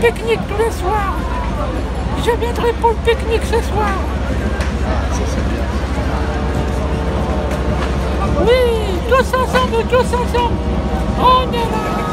pique-nique tous les soirs. Je viendrai pour le pique-nique ce soir. Oui, tous ensemble, tous ensemble. On est là.